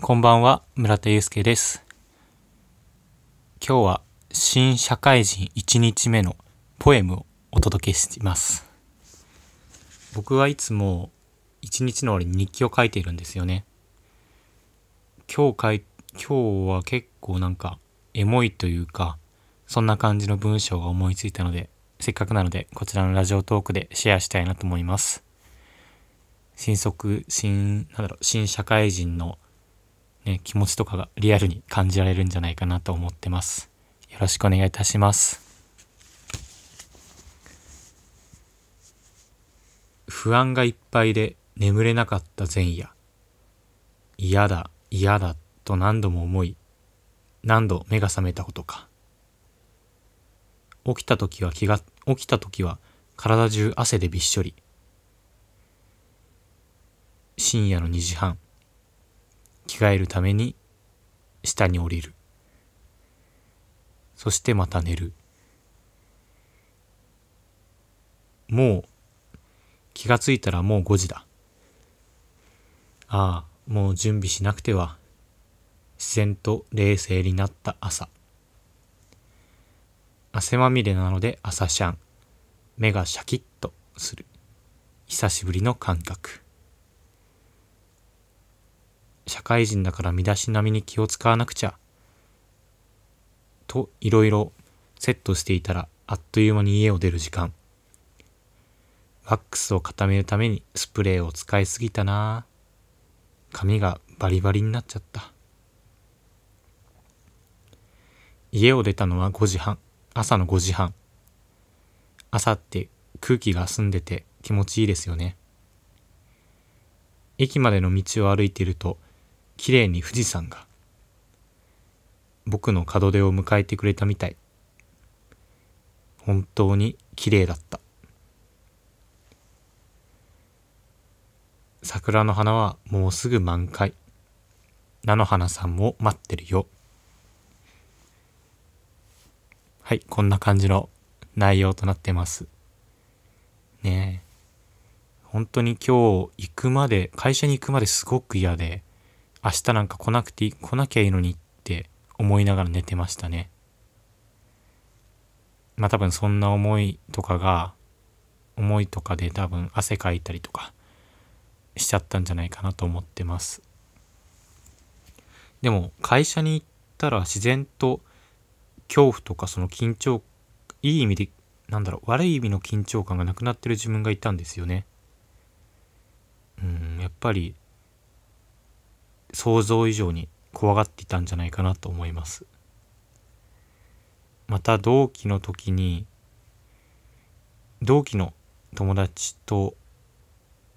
こんばんは、村田祐介です。今日は新社会人1日目のポエムをお届けします。僕はいつも1日の終わりに日記を書いているんですよね。今日書い、今日は結構なんかエモいというか、そんな感じの文章が思いついたので、せっかくなのでこちらのラジオトークでシェアしたいなと思います。新卒、新、なんだろう、新社会人の気持ちとかがリアルに感じられるんじゃないかなと思ってます。よろしくお願いいたします。不安がいっぱいで眠れなかった前夜。嫌だ、嫌だと何度も思い、何度目が覚めたことか。起きた時は気が、起きた時は体中汗でびっしょり。深夜の2時半。着替えるために下に降りる。そしてまた寝る。もう気がついたらもう5時だ。ああ、もう準備しなくては。自然と冷静になった朝。汗まみれなので朝シャン。目がシャキッとする。久しぶりの感覚。社会人だから身だしなみに気を使わなくちゃ。といろいろセットしていたらあっという間に家を出る時間。ワックスを固めるためにスプレーを使いすぎたな髪がバリバリになっちゃった。家を出たのは5時半。朝の5時半。朝って空気が澄んでて気持ちいいですよね。駅までの道を歩いていると綺麗に富士山が僕の門出を迎えてくれたみたい。本当に綺麗だった。桜の花はもうすぐ満開。菜の花さんも待ってるよ。はいこんな感じの内容となってます。ねえ。本当に今日行くまで会社に行くまですごく嫌で。明日なんか来なくて来なきゃいいのにって思いながら寝てましたね。まあ多分そんな思いとかが思いとかで多分汗かいたりとかしちゃったんじゃないかなと思ってます。でも会社に行ったら自然と恐怖とかその緊張いい意味でなんだろう悪い意味の緊張感がなくなってる自分がいたんですよね。うんやっぱり想像以上に怖がっていたんじゃないかなと思います。また同期の時に同期の友達と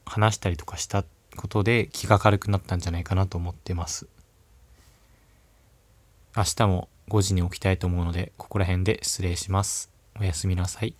話したりとかしたことで気が軽くなったんじゃないかなと思ってます。明日も5時に起きたいと思うのでここら辺で失礼します。おやすみなさい。